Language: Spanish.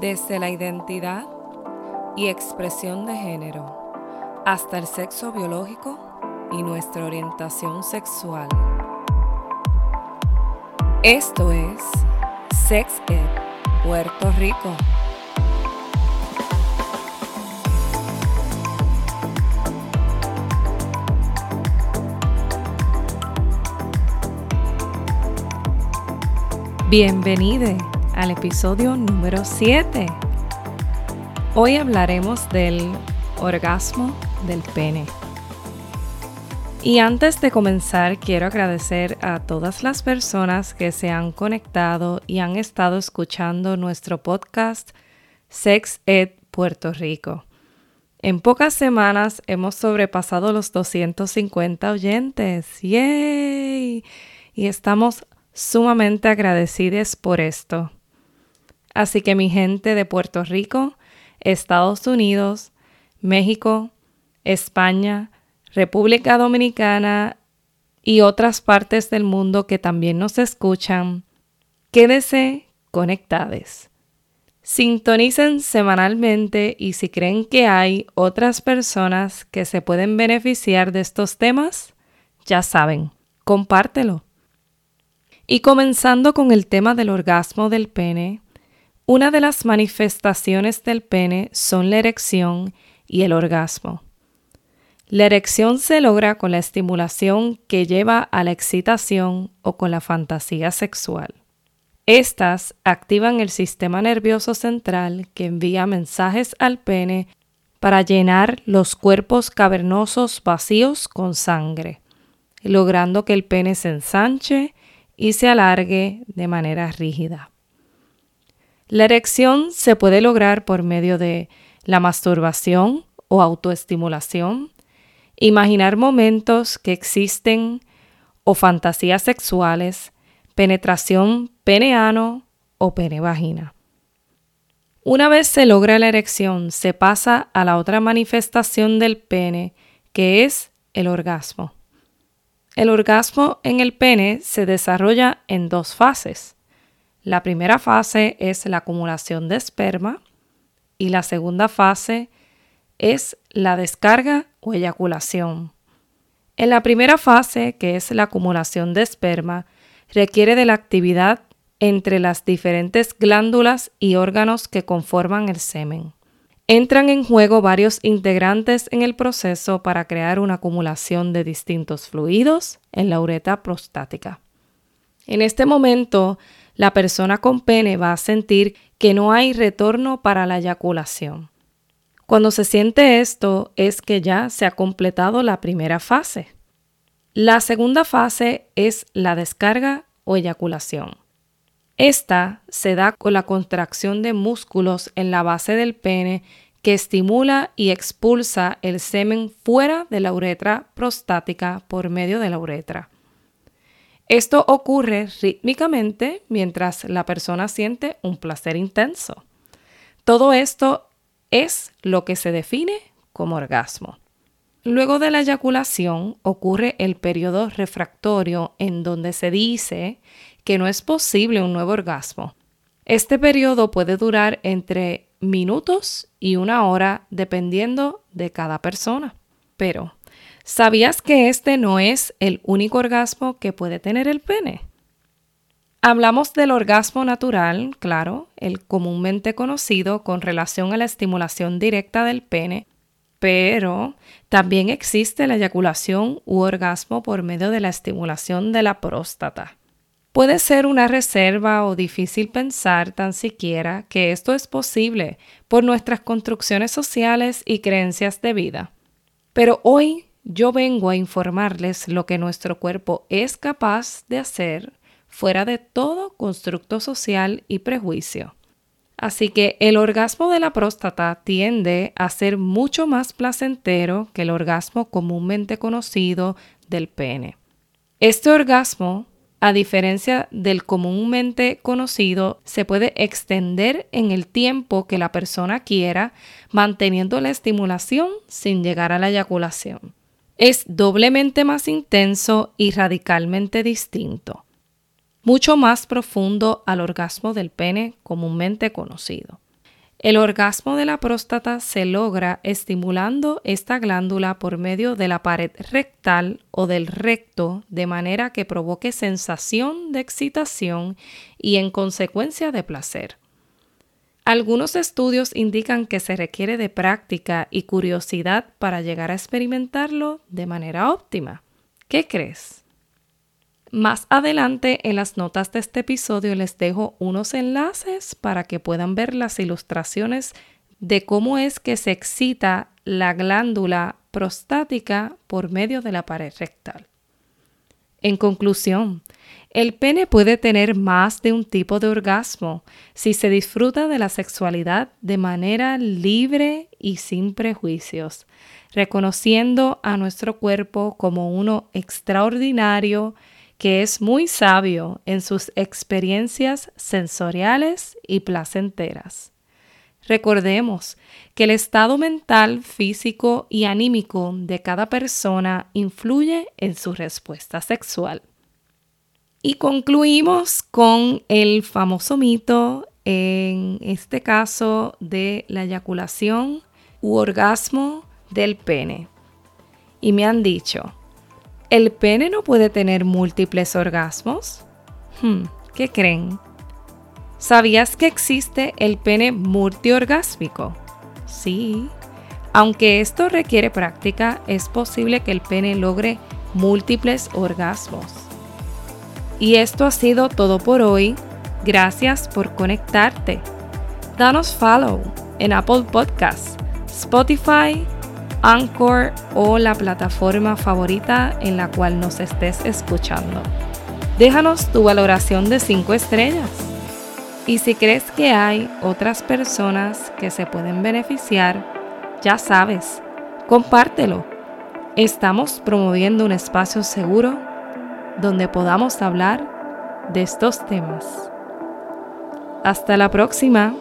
desde la identidad y expresión de género hasta el sexo biológico y nuestra orientación sexual. Esto es Sex Ed Puerto Rico. Bienvenide al episodio número 7. Hoy hablaremos del orgasmo del pene. Y antes de comenzar, quiero agradecer a todas las personas que se han conectado y han estado escuchando nuestro podcast Sex Ed Puerto Rico. En pocas semanas hemos sobrepasado los 250 oyentes. ¡Yay! Y estamos sumamente agradecidos por esto. Así que mi gente de Puerto Rico, Estados Unidos, México, España, República Dominicana y otras partes del mundo que también nos escuchan, quédese conectados. Sintonicen semanalmente y si creen que hay otras personas que se pueden beneficiar de estos temas, ya saben, compártelo. Y comenzando con el tema del orgasmo del pene, una de las manifestaciones del pene son la erección y el orgasmo. La erección se logra con la estimulación que lleva a la excitación o con la fantasía sexual. Estas activan el sistema nervioso central que envía mensajes al pene para llenar los cuerpos cavernosos vacíos con sangre, logrando que el pene se ensanche y se alargue de manera rígida. La erección se puede lograr por medio de la masturbación o autoestimulación, imaginar momentos que existen o fantasías sexuales, penetración peneano o pene-vagina. Una vez se logra la erección, se pasa a la otra manifestación del pene, que es el orgasmo. El orgasmo en el pene se desarrolla en dos fases. La primera fase es la acumulación de esperma y la segunda fase es la descarga o eyaculación. En la primera fase, que es la acumulación de esperma, requiere de la actividad entre las diferentes glándulas y órganos que conforman el semen. Entran en juego varios integrantes en el proceso para crear una acumulación de distintos fluidos en la uretra prostática. En este momento, la persona con pene va a sentir que no hay retorno para la eyaculación. Cuando se siente esto es que ya se ha completado la primera fase. La segunda fase es la descarga o eyaculación. Esta se da con la contracción de músculos en la base del pene que estimula y expulsa el semen fuera de la uretra prostática por medio de la uretra. Esto ocurre rítmicamente mientras la persona siente un placer intenso. Todo esto es lo que se define como orgasmo. Luego de la eyaculación ocurre el periodo refractorio en donde se dice que no es posible un nuevo orgasmo. Este periodo puede durar entre minutos y una hora dependiendo de cada persona. Pero ¿Sabías que este no es el único orgasmo que puede tener el pene? Hablamos del orgasmo natural, claro, el comúnmente conocido con relación a la estimulación directa del pene, pero también existe la eyaculación u orgasmo por medio de la estimulación de la próstata. Puede ser una reserva o difícil pensar tan siquiera que esto es posible por nuestras construcciones sociales y creencias de vida. Pero hoy yo vengo a informarles lo que nuestro cuerpo es capaz de hacer fuera de todo constructo social y prejuicio. Así que el orgasmo de la próstata tiende a ser mucho más placentero que el orgasmo comúnmente conocido del pene. Este orgasmo, a diferencia del comúnmente conocido, se puede extender en el tiempo que la persona quiera, manteniendo la estimulación sin llegar a la eyaculación es doblemente más intenso y radicalmente distinto, mucho más profundo al orgasmo del pene comúnmente conocido. El orgasmo de la próstata se logra estimulando esta glándula por medio de la pared rectal o del recto de manera que provoque sensación de excitación y en consecuencia de placer. Algunos estudios indican que se requiere de práctica y curiosidad para llegar a experimentarlo de manera óptima. ¿Qué crees? Más adelante en las notas de este episodio les dejo unos enlaces para que puedan ver las ilustraciones de cómo es que se excita la glándula prostática por medio de la pared rectal. En conclusión, el pene puede tener más de un tipo de orgasmo si se disfruta de la sexualidad de manera libre y sin prejuicios, reconociendo a nuestro cuerpo como uno extraordinario, que es muy sabio en sus experiencias sensoriales y placenteras. Recordemos que el estado mental, físico y anímico de cada persona influye en su respuesta sexual. Y concluimos con el famoso mito, en este caso de la eyaculación u orgasmo del pene. Y me han dicho, ¿El pene no puede tener múltiples orgasmos? Hmm, ¿Qué creen? ¿Sabías que existe el pene multiorgásmico? Sí. Aunque esto requiere práctica, es posible que el pene logre múltiples orgasmos. Y esto ha sido todo por hoy. Gracias por conectarte. Danos follow en Apple Podcasts, Spotify, Anchor o la plataforma favorita en la cual nos estés escuchando. Déjanos tu valoración de 5 estrellas. Y si crees que hay otras personas que se pueden beneficiar, ya sabes, compártelo. Estamos promoviendo un espacio seguro donde podamos hablar de estos temas. Hasta la próxima.